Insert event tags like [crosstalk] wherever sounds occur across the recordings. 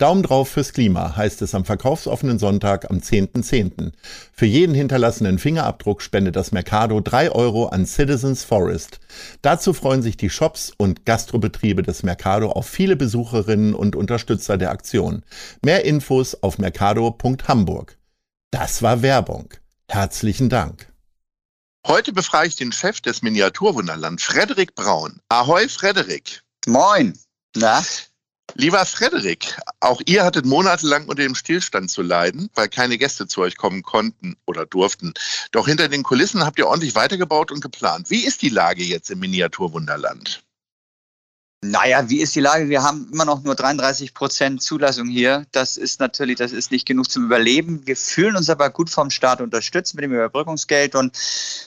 Daumen drauf fürs Klima heißt es am verkaufsoffenen Sonntag am 10.10. .10. Für jeden hinterlassenen Fingerabdruck spendet das Mercado 3 Euro an Citizens Forest. Dazu freuen sich die Shops und Gastrobetriebe des Mercado auf viele Besucherinnen und Unterstützer der Aktion. Mehr Infos auf mercado.hamburg. Das war Werbung. Herzlichen Dank. Heute befrage ich den Chef des Miniaturwunderland, Frederik Braun. Ahoi, Frederik. Moin. Na? Lieber Frederik, auch ihr hattet monatelang unter dem Stillstand zu leiden, weil keine Gäste zu euch kommen konnten oder durften. Doch hinter den Kulissen habt ihr ordentlich weitergebaut und geplant. Wie ist die Lage jetzt im Miniaturwunderland? Naja, wie ist die Lage? Wir haben immer noch nur 33 Prozent Zulassung hier. Das ist natürlich, das ist nicht genug zum Überleben. Wir fühlen uns aber gut vom Staat unterstützt mit dem Überbrückungsgeld und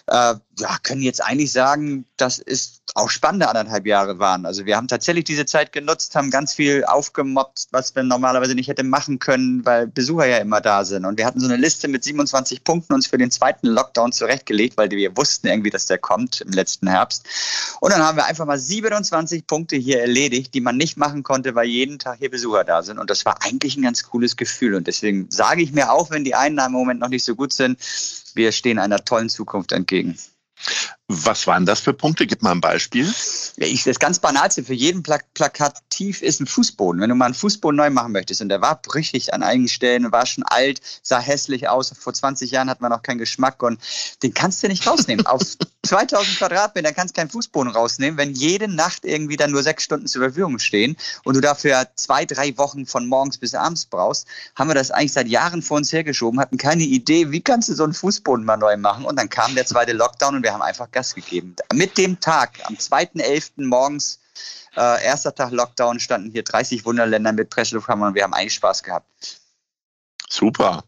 äh, ja, können jetzt eigentlich sagen, das ist auch spannende anderthalb Jahre waren. Also wir haben tatsächlich diese Zeit genutzt, haben ganz viel aufgemobbt, was wir normalerweise nicht hätten machen können, weil Besucher ja immer da sind. Und wir hatten so eine Liste mit 27 Punkten uns für den zweiten Lockdown zurechtgelegt, weil wir wussten irgendwie, dass der kommt im letzten Herbst. Und dann haben wir einfach mal 27 Punkte hier erledigt, die man nicht machen konnte, weil jeden Tag hier Besucher da sind. Und das war eigentlich ein ganz cooles Gefühl. Und deswegen sage ich mir auch, wenn die Einnahmen im Moment noch nicht so gut sind, wir stehen einer tollen Zukunft entgegen. Was waren das für Punkte? Gib mal ein Beispiel. Ich, das ganz Banalste für jeden Pla Plakativ ist ein Fußboden. Wenn du mal einen Fußboden neu machen möchtest und der war brüchig an einigen Stellen, war schon alt, sah hässlich aus. Vor 20 Jahren hat man noch keinen Geschmack und den kannst du nicht rausnehmen. Auf [laughs] 2000 Quadratmeter kannst du keinen Fußboden rausnehmen, wenn jede Nacht irgendwie dann nur sechs Stunden zur Verfügung stehen und du dafür zwei, drei Wochen von morgens bis abends brauchst, haben wir das eigentlich seit Jahren vor uns hergeschoben, hatten keine Idee, wie kannst du so einen Fußboden mal neu machen und dann kam der zweite Lockdown und wir haben einfach Gas gegeben. Mit dem Tag, am 2.11. morgens, äh, erster Tag Lockdown, standen hier 30 Wunderländer mit Presslufthammer und wir haben eigentlich Spaß gehabt. Super.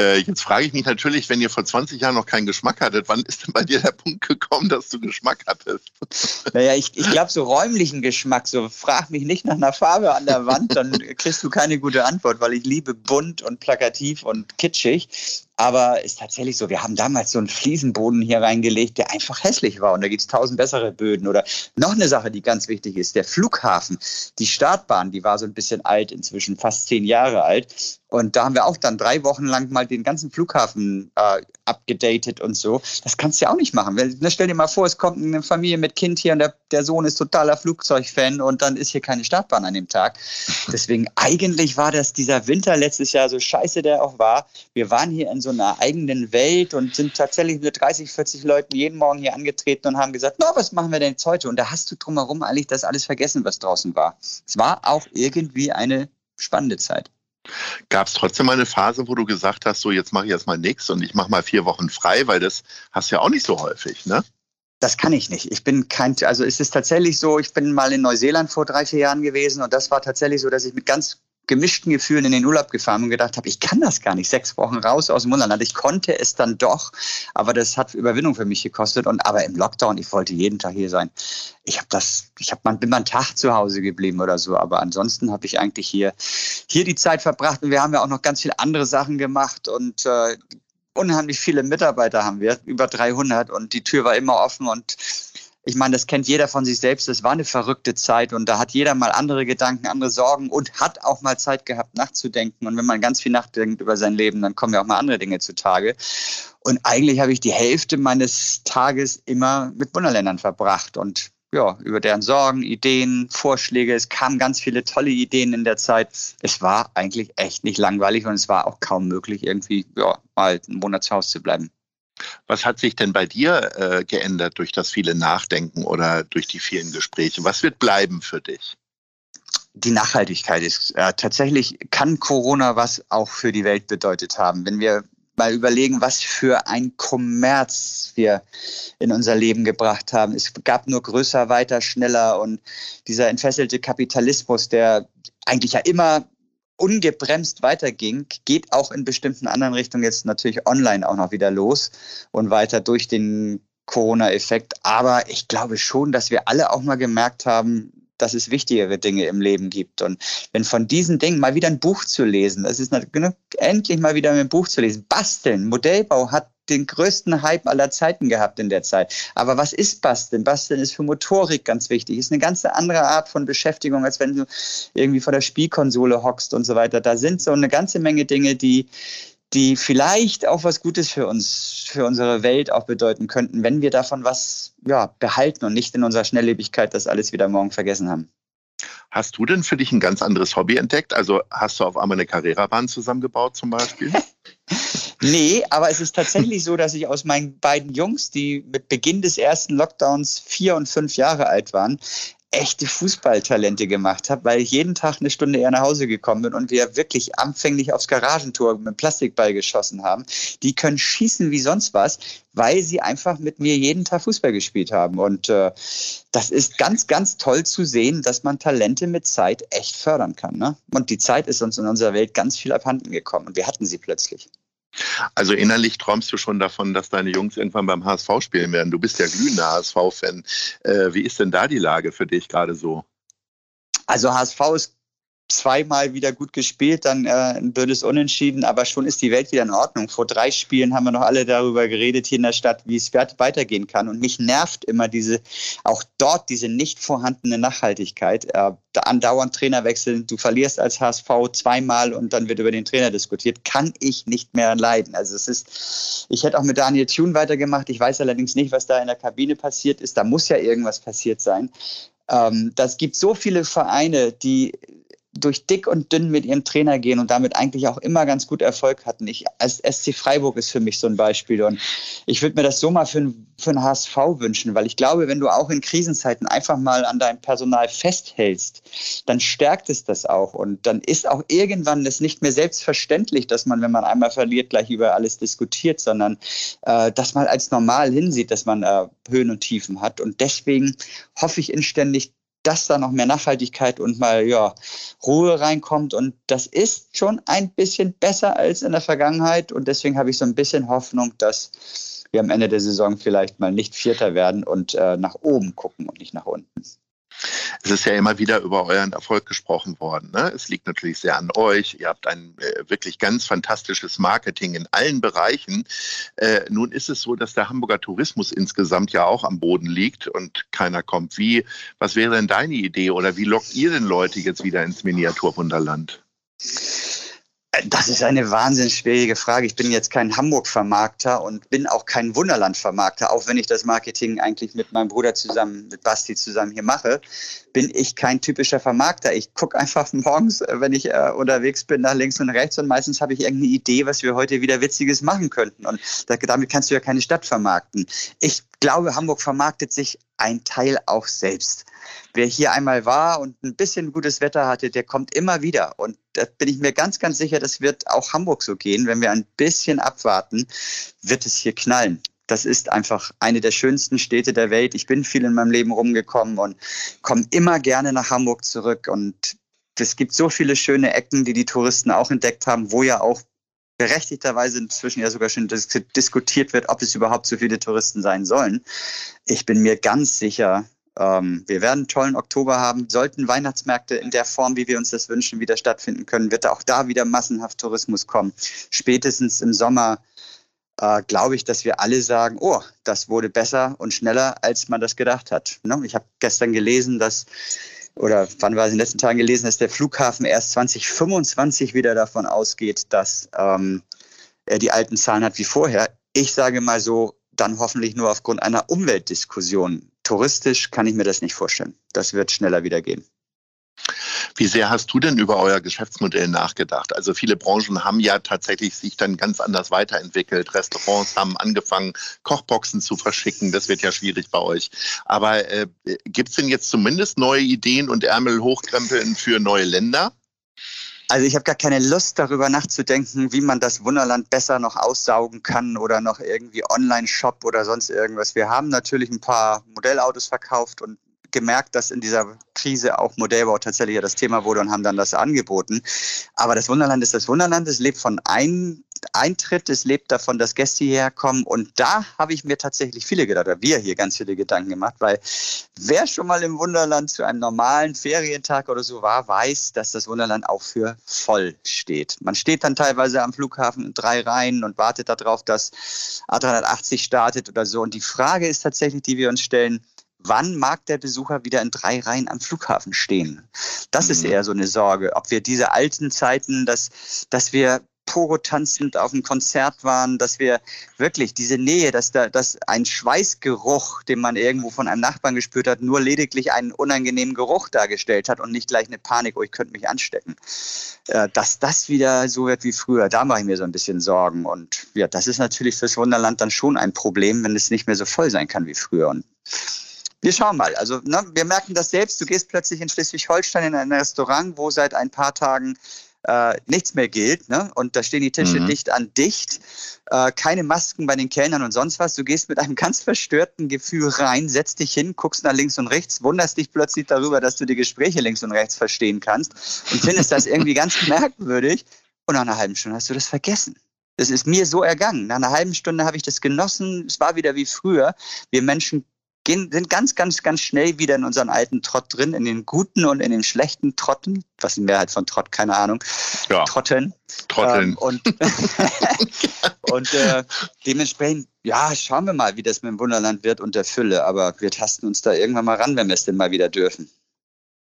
Äh, jetzt frage ich mich natürlich, wenn ihr vor 20 Jahren noch keinen Geschmack hattet, wann ist denn bei dir der Punkt gekommen, dass du Geschmack hattest? [laughs] Naja, ich, ich glaube, so räumlichen Geschmack, so frag mich nicht nach einer Farbe an der Wand, dann kriegst du keine gute Antwort, weil ich liebe bunt und plakativ und kitschig. Aber ist tatsächlich so, wir haben damals so einen Fliesenboden hier reingelegt, der einfach hässlich war. Und da gibt es tausend bessere Böden. Oder noch eine Sache, die ganz wichtig ist, der Flughafen. Die Startbahn, die war so ein bisschen alt, inzwischen fast zehn Jahre alt. Und da haben wir auch dann drei Wochen lang mal den ganzen Flughafen äh, abgedatet und so. Das kannst du ja auch nicht machen. Stell dir mal vor, es kommt eine Familie mit Kind hier und der, der Sohn ist totaler Flugzeugfan und dann ist hier keine Startbahn an dem Tag. [laughs] Deswegen eigentlich war das dieser Winter letztes Jahr, so scheiße der auch war. Wir waren hier in so einer eigenen Welt und sind tatsächlich mit 30, 40 Leuten jeden Morgen hier angetreten und haben gesagt, na, was machen wir denn jetzt heute? Und da hast du drumherum eigentlich das alles vergessen, was draußen war. Es war auch irgendwie eine spannende Zeit. Gab es trotzdem mal eine Phase, wo du gesagt hast, so jetzt mache ich erstmal nichts und ich mache mal vier Wochen frei, weil das hast du ja auch nicht so häufig, ne? Das kann ich nicht. Ich bin kein, also es ist tatsächlich so, ich bin mal in Neuseeland vor drei, vier Jahren gewesen und das war tatsächlich so, dass ich mit ganz gemischten Gefühlen in den Urlaub gefahren und gedacht habe, ich kann das gar nicht. Sechs Wochen raus aus dem Wunderland. Ich konnte es dann doch, aber das hat Überwindung für mich gekostet. Und aber im Lockdown, ich wollte jeden Tag hier sein. Ich habe das, ich habe man bin mal einen Tag zu Hause geblieben oder so. Aber ansonsten habe ich eigentlich hier hier die Zeit verbracht. Und wir haben ja auch noch ganz viele andere Sachen gemacht und äh, unheimlich viele Mitarbeiter haben wir, über 300 und die Tür war immer offen und ich meine, das kennt jeder von sich selbst. Das war eine verrückte Zeit und da hat jeder mal andere Gedanken, andere Sorgen und hat auch mal Zeit gehabt, nachzudenken. Und wenn man ganz viel nachdenkt über sein Leben, dann kommen ja auch mal andere Dinge zutage. Und eigentlich habe ich die Hälfte meines Tages immer mit Wunderländern verbracht und ja, über deren Sorgen, Ideen, Vorschläge. Es kamen ganz viele tolle Ideen in der Zeit. Es war eigentlich echt nicht langweilig und es war auch kaum möglich, irgendwie ja, mal einen Monat zu Hause zu bleiben. Was hat sich denn bei dir äh, geändert durch das viele Nachdenken oder durch die vielen Gespräche? Was wird bleiben für dich? Die Nachhaltigkeit ist äh, tatsächlich, kann Corona was auch für die Welt bedeutet haben. Wenn wir mal überlegen, was für ein Kommerz wir in unser Leben gebracht haben. Es gab nur größer, weiter, schneller und dieser entfesselte Kapitalismus, der eigentlich ja immer ungebremst weiterging, geht auch in bestimmten anderen Richtungen jetzt natürlich online auch noch wieder los und weiter durch den Corona-Effekt. Aber ich glaube schon, dass wir alle auch mal gemerkt haben, dass es wichtigere Dinge im Leben gibt. Und wenn von diesen Dingen mal wieder ein Buch zu lesen, das ist endlich mal wieder ein Buch zu lesen. Basteln, Modellbau hat den größten Hype aller Zeiten gehabt in der Zeit. Aber was ist Basteln? Basteln ist für Motorik ganz wichtig. Ist eine ganz andere Art von Beschäftigung, als wenn du irgendwie vor der Spielkonsole hockst und so weiter. Da sind so eine ganze Menge Dinge, die, die vielleicht auch was Gutes für uns, für unsere Welt auch bedeuten könnten, wenn wir davon was ja, behalten und nicht in unserer Schnelllebigkeit das alles wieder morgen vergessen haben. Hast du denn für dich ein ganz anderes Hobby entdeckt? Also hast du auf einmal eine Carrera-Bahn zusammengebaut zum Beispiel? [laughs] nee, aber es ist tatsächlich so, dass ich aus meinen beiden Jungs, die mit Beginn des ersten Lockdowns vier und fünf Jahre alt waren, echte Fußballtalente gemacht habe, weil ich jeden Tag eine Stunde eher nach Hause gekommen bin und wir wirklich anfänglich aufs Garagentor mit Plastikball geschossen haben. Die können schießen wie sonst was, weil sie einfach mit mir jeden Tag Fußball gespielt haben. Und äh, das ist ganz, ganz toll zu sehen, dass man Talente mit Zeit echt fördern kann. Ne? Und die Zeit ist uns in unserer Welt ganz viel abhanden gekommen und wir hatten sie plötzlich. Also innerlich träumst du schon davon, dass deine Jungs irgendwann beim HSV spielen werden. Du bist ja glühender HSV-Fan. Äh, wie ist denn da die Lage für dich gerade so? Also HSV ist zweimal wieder gut gespielt, dann äh, ein blödes Unentschieden, aber schon ist die Welt wieder in Ordnung. Vor drei Spielen haben wir noch alle darüber geredet hier in der Stadt, wie es weitergehen kann. Und mich nervt immer diese, auch dort diese nicht vorhandene Nachhaltigkeit. Äh, andauernd Trainer wechseln, du verlierst als HSV zweimal und dann wird über den Trainer diskutiert, kann ich nicht mehr leiden. Also es ist, ich hätte auch mit Daniel Thune weitergemacht. Ich weiß allerdings nicht, was da in der Kabine passiert ist. Da muss ja irgendwas passiert sein. Ähm, das gibt so viele Vereine, die durch dick und dünn mit ihrem Trainer gehen und damit eigentlich auch immer ganz gut Erfolg hatten. Ich, als SC Freiburg ist für mich so ein Beispiel und ich würde mir das so mal für, für HSV wünschen, weil ich glaube, wenn du auch in Krisenzeiten einfach mal an deinem Personal festhältst, dann stärkt es das auch und dann ist auch irgendwann es nicht mehr selbstverständlich, dass man, wenn man einmal verliert, gleich über alles diskutiert, sondern äh, dass man als normal hinsieht, dass man äh, Höhen und Tiefen hat und deswegen hoffe ich inständig, dass da noch mehr Nachhaltigkeit und mal ja, Ruhe reinkommt. Und das ist schon ein bisschen besser als in der Vergangenheit. Und deswegen habe ich so ein bisschen Hoffnung, dass wir am Ende der Saison vielleicht mal nicht Vierter werden und äh, nach oben gucken und nicht nach unten. Es ist ja immer wieder über euren Erfolg gesprochen worden. Ne? Es liegt natürlich sehr an euch. Ihr habt ein äh, wirklich ganz fantastisches Marketing in allen Bereichen. Äh, nun ist es so, dass der Hamburger Tourismus insgesamt ja auch am Boden liegt und keiner kommt. Wie, was wäre denn deine Idee oder wie lockt ihr denn Leute jetzt wieder ins Miniaturwunderland? Das ist eine wahnsinnig schwierige Frage. Ich bin jetzt kein Hamburg-Vermarkter und bin auch kein Wunderland-Vermarkter, auch wenn ich das Marketing eigentlich mit meinem Bruder zusammen, mit Basti zusammen hier mache, bin ich kein typischer Vermarkter. Ich gucke einfach [laughs] morgens, äh, wenn ich äh, unterwegs bin, nach links und rechts und meistens habe ich irgendeine Idee, was wir heute wieder Witziges machen könnten. Und da, damit kannst du ja keine Stadt vermarkten. Ich glaube, Hamburg vermarktet sich ein Teil auch selbst. Wer hier einmal war und ein bisschen gutes Wetter hatte, der kommt immer wieder. Und da bin ich mir ganz, ganz sicher, das wird auch Hamburg so gehen. Wenn wir ein bisschen abwarten, wird es hier knallen. Das ist einfach eine der schönsten Städte der Welt. Ich bin viel in meinem Leben rumgekommen und komme immer gerne nach Hamburg zurück. Und es gibt so viele schöne Ecken, die die Touristen auch entdeckt haben, wo ja auch berechtigterweise inzwischen ja sogar schon diskutiert wird, ob es überhaupt so viele Touristen sein sollen. Ich bin mir ganz sicher, ähm, wir werden einen tollen Oktober haben. Sollten Weihnachtsmärkte in der Form, wie wir uns das wünschen, wieder stattfinden können, wird auch da wieder massenhaft Tourismus kommen. Spätestens im Sommer äh, glaube ich, dass wir alle sagen, oh, das wurde besser und schneller, als man das gedacht hat. Ne? Ich habe gestern gelesen, dass oder wann war es in den letzten Tagen gelesen, dass der Flughafen erst 2025 wieder davon ausgeht, dass ähm, er die alten Zahlen hat wie vorher. Ich sage mal so, dann hoffentlich nur aufgrund einer Umweltdiskussion. Touristisch kann ich mir das nicht vorstellen. Das wird schneller wieder gehen. Wie sehr hast du denn über euer Geschäftsmodell nachgedacht? Also viele Branchen haben ja tatsächlich sich dann ganz anders weiterentwickelt. Restaurants haben angefangen, Kochboxen zu verschicken. Das wird ja schwierig bei euch. Aber äh, gibt es denn jetzt zumindest neue Ideen und Ärmel hochkrempeln für neue Länder? Also ich habe gar keine Lust darüber nachzudenken, wie man das Wunderland besser noch aussaugen kann oder noch irgendwie Online-Shop oder sonst irgendwas. Wir haben natürlich ein paar Modellautos verkauft und gemerkt, dass in dieser Krise auch Modellbau tatsächlich das Thema wurde und haben dann das angeboten. Aber das Wunderland ist das Wunderland. Es lebt von ein Eintritt, es lebt davon, dass Gäste hierher kommen. Und da habe ich mir tatsächlich viele gedacht, oder wir hier ganz viele Gedanken gemacht, weil wer schon mal im Wunderland zu einem normalen Ferientag oder so war, weiß, dass das Wunderland auch für voll steht. Man steht dann teilweise am Flughafen in drei Reihen und wartet darauf, dass A380 startet oder so. Und die Frage ist tatsächlich, die wir uns stellen, wann mag der Besucher wieder in drei Reihen am Flughafen stehen? Das ist mhm. eher so eine Sorge, ob wir diese alten Zeiten, dass, dass wir Pogo tanzend auf dem Konzert waren, dass wir wirklich diese Nähe, dass da dass ein Schweißgeruch, den man irgendwo von einem Nachbarn gespürt hat, nur lediglich einen unangenehmen Geruch dargestellt hat und nicht gleich eine Panik, oh, ich könnte mich anstecken. Äh, dass das wieder so wird wie früher, da mache ich mir so ein bisschen Sorgen. Und ja, das ist natürlich fürs Wunderland dann schon ein Problem, wenn es nicht mehr so voll sein kann wie früher. Und wir schauen mal. Also ne, wir merken das selbst. Du gehst plötzlich in Schleswig-Holstein in ein Restaurant, wo seit ein paar Tagen äh, nichts mehr gilt. Ne? Und da stehen die Tische mhm. dicht an dicht. Äh, keine Masken bei den Kellnern und sonst was. Du gehst mit einem [laughs] ganz verstörten Gefühl rein, setzt dich hin, guckst nach links und rechts, wunderst dich plötzlich darüber, dass du die Gespräche links und rechts verstehen kannst und findest das irgendwie ganz [laughs] merkwürdig. Und nach einer halben Stunde hast du das vergessen. Das ist mir so ergangen. Nach einer halben Stunde habe ich das genossen. Es war wieder wie früher. Wir Menschen gehen, sind ganz, ganz, ganz schnell wieder in unseren alten Trott drin, in den guten und in den schlechten Trotten. Was ist die Mehrheit von Trott? Keine Ahnung. Ja. Trotten. Trotteln. Ähm, und [laughs] und äh, dementsprechend, ja, schauen wir mal, wie das mit dem Wunderland wird und der Fülle. Aber wir tasten uns da irgendwann mal ran, wenn wir es denn mal wieder dürfen.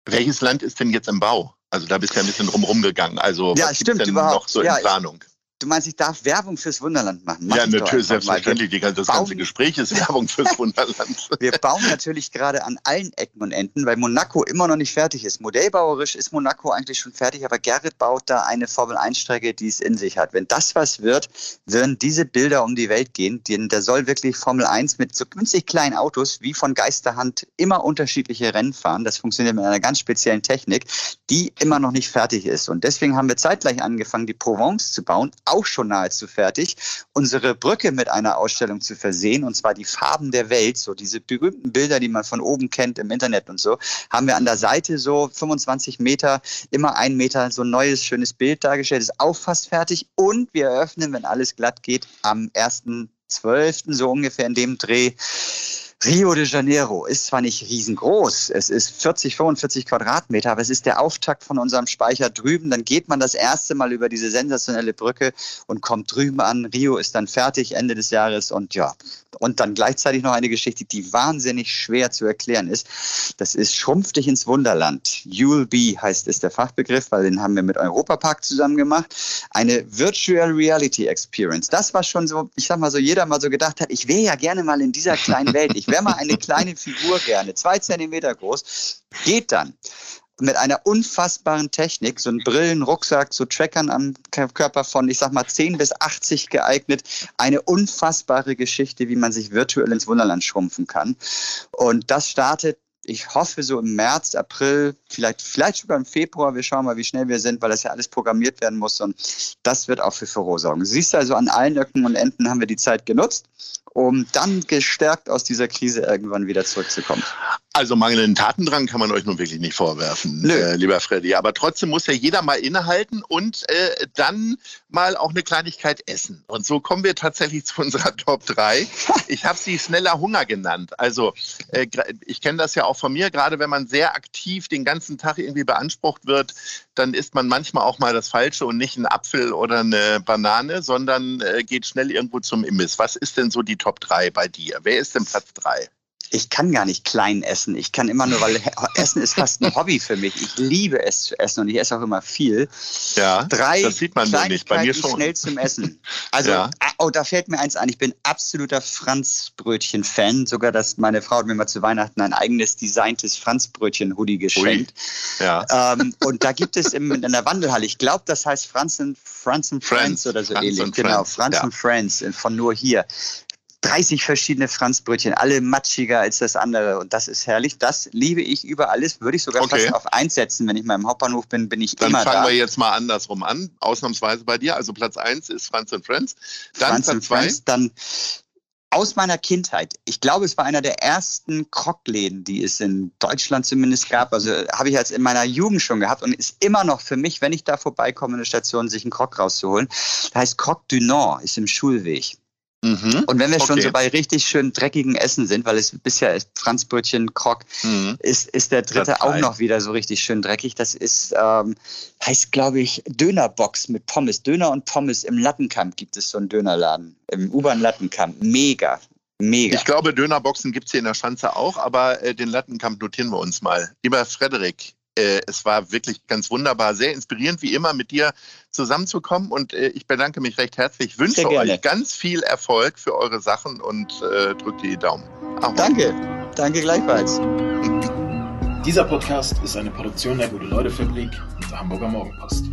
Welches Land ist denn jetzt im Bau? Also da bist du ja ein bisschen drumherum gegangen. Also ja, was stimmt, denn überhaupt. noch so in Planung? Du meinst, ich darf Werbung fürs Wunderland machen? Mach ja, natürlich, selbstverständlich. Die, das bauen, ganze Gespräch ist Werbung fürs [laughs] Wunderland. Wir bauen natürlich gerade an allen Ecken und Enden, weil Monaco immer noch nicht fertig ist. Modellbauerisch ist Monaco eigentlich schon fertig, aber Gerrit baut da eine Formel-1-Strecke, die es in sich hat. Wenn das was wird, werden diese Bilder um die Welt gehen. Da soll wirklich Formel 1 mit so günstig kleinen Autos wie von Geisterhand immer unterschiedliche Rennen fahren. Das funktioniert mit einer ganz speziellen Technik, die immer noch nicht fertig ist. Und deswegen haben wir zeitgleich angefangen, die Provence zu bauen auch schon nahezu fertig, unsere Brücke mit einer Ausstellung zu versehen, und zwar die Farben der Welt, so diese berühmten Bilder, die man von oben kennt im Internet und so, haben wir an der Seite so 25 Meter, immer ein Meter so ein neues, schönes Bild dargestellt, ist auch fast fertig und wir eröffnen, wenn alles glatt geht, am 1.12. so ungefähr in dem Dreh Rio de Janeiro ist zwar nicht riesengroß, es ist 40, 45 Quadratmeter, aber es ist der Auftakt von unserem Speicher drüben. Dann geht man das erste Mal über diese sensationelle Brücke und kommt drüben an. Rio ist dann fertig Ende des Jahres und ja, und dann gleichzeitig noch eine Geschichte, die wahnsinnig schwer zu erklären ist. Das ist Schrumpf dich ins Wunderland. You'll be heißt es der Fachbegriff, weil den haben wir mit Europapark zusammen gemacht. Eine Virtual Reality Experience. Das war schon so, ich sag mal so, jeder mal so gedacht hat, ich wäre ja gerne mal in dieser kleinen [laughs] Welt. Ich wäre mal eine kleine Figur gerne, zwei Zentimeter groß. Geht dann mit einer unfassbaren Technik, so ein Brillenrucksack, so Trackern am Körper von, ich sag mal, 10 bis 80 geeignet. Eine unfassbare Geschichte, wie man sich virtuell ins Wunderland schrumpfen kann. Und das startet ich hoffe so im März, April, vielleicht, vielleicht sogar im Februar. Wir schauen mal, wie schnell wir sind, weil das ja alles programmiert werden muss. Und das wird auch für Furore sorgen. Siehst du also, an allen Ecken und Enden haben wir die Zeit genutzt um dann gestärkt aus dieser Krise irgendwann wieder zurückzukommen. Also mangelnden Tatendrang kann man euch nun wirklich nicht vorwerfen, äh, lieber Freddy. Aber trotzdem muss ja jeder mal innehalten und äh, dann mal auch eine Kleinigkeit essen. Und so kommen wir tatsächlich [laughs] zu unserer Top 3. Ich habe sie schneller Hunger genannt. Also äh, ich kenne das ja auch von mir, gerade wenn man sehr aktiv den ganzen Tag irgendwie beansprucht wird, dann isst man manchmal auch mal das Falsche und nicht einen Apfel oder eine Banane, sondern äh, geht schnell irgendwo zum Imbiss. Was ist denn so die Top 3 bei dir? Wer ist denn Platz 3? Ich kann gar nicht klein essen. Ich kann immer nur, weil [laughs] Essen ist fast ein Hobby für mich. Ich liebe es zu essen und ich esse auch immer viel. Ja, Drei das sieht man nur nicht. Bei mir schon. schnell zum Essen. [laughs] Also, ja. Ah, oh, da fällt mir eins ein. Ich bin absoluter Franzbrötchen-Fan. Sogar, dass meine Frau hat mir mal zu Weihnachten ein eigenes designtes Franzbrötchen-Hoodie geschenkt. Ui. Ja. Ähm, und da gibt es im, in der Wandelhalle, ich glaube, das heißt Franz and, Franz and Friends, Friends oder so Franz ähnlich. Genau, Franz ja. Friends von nur hier. 30 verschiedene Franzbrötchen, alle matschiger als das andere. Und das ist herrlich. Das liebe ich über alles. Würde ich sogar okay. fast auf eins setzen. Wenn ich mal im Hauptbahnhof bin, bin ich Dann immer da. Dann fangen wir jetzt mal andersrum an. Ausnahmsweise bei dir. Also Platz 1 ist Franz und Friends. Dann Franz Platz 2. Dann aus meiner Kindheit. Ich glaube, es war einer der ersten Krockläden, die es in Deutschland zumindest gab. Also habe ich als in meiner Jugend schon gehabt und ist immer noch für mich, wenn ich da vorbeikomme in der Station, sich einen Krog rauszuholen. Das heißt Croc du Nord, ist im Schulweg. Mhm. Und wenn wir schon so bei richtig schön dreckigen Essen sind, weil es bisher ist Franzbrötchen, Krog, mhm. ist, ist der dritte auch noch wieder so richtig schön dreckig. Das ist, ähm, heißt glaube ich, Dönerbox mit Pommes. Döner und Pommes im Lattenkamp gibt es so einen Dönerladen. Im U-Bahn Lattenkamp. Mega. Mega. Ich glaube, Dönerboxen gibt es hier in der Schanze auch, aber äh, den Lattenkamp notieren wir uns mal. Lieber Frederik, äh, es war wirklich ganz wunderbar, sehr inspirierend, wie immer mit dir zusammenzukommen. Und äh, ich bedanke mich recht herzlich. Ich wünsche euch ganz viel Erfolg für eure Sachen und äh, drückt die Daumen. Ahoi. Danke, danke gleichfalls. Dieser Podcast ist eine Produktion der Gute-Leute-Fabrik und der Hamburger Morgenpost.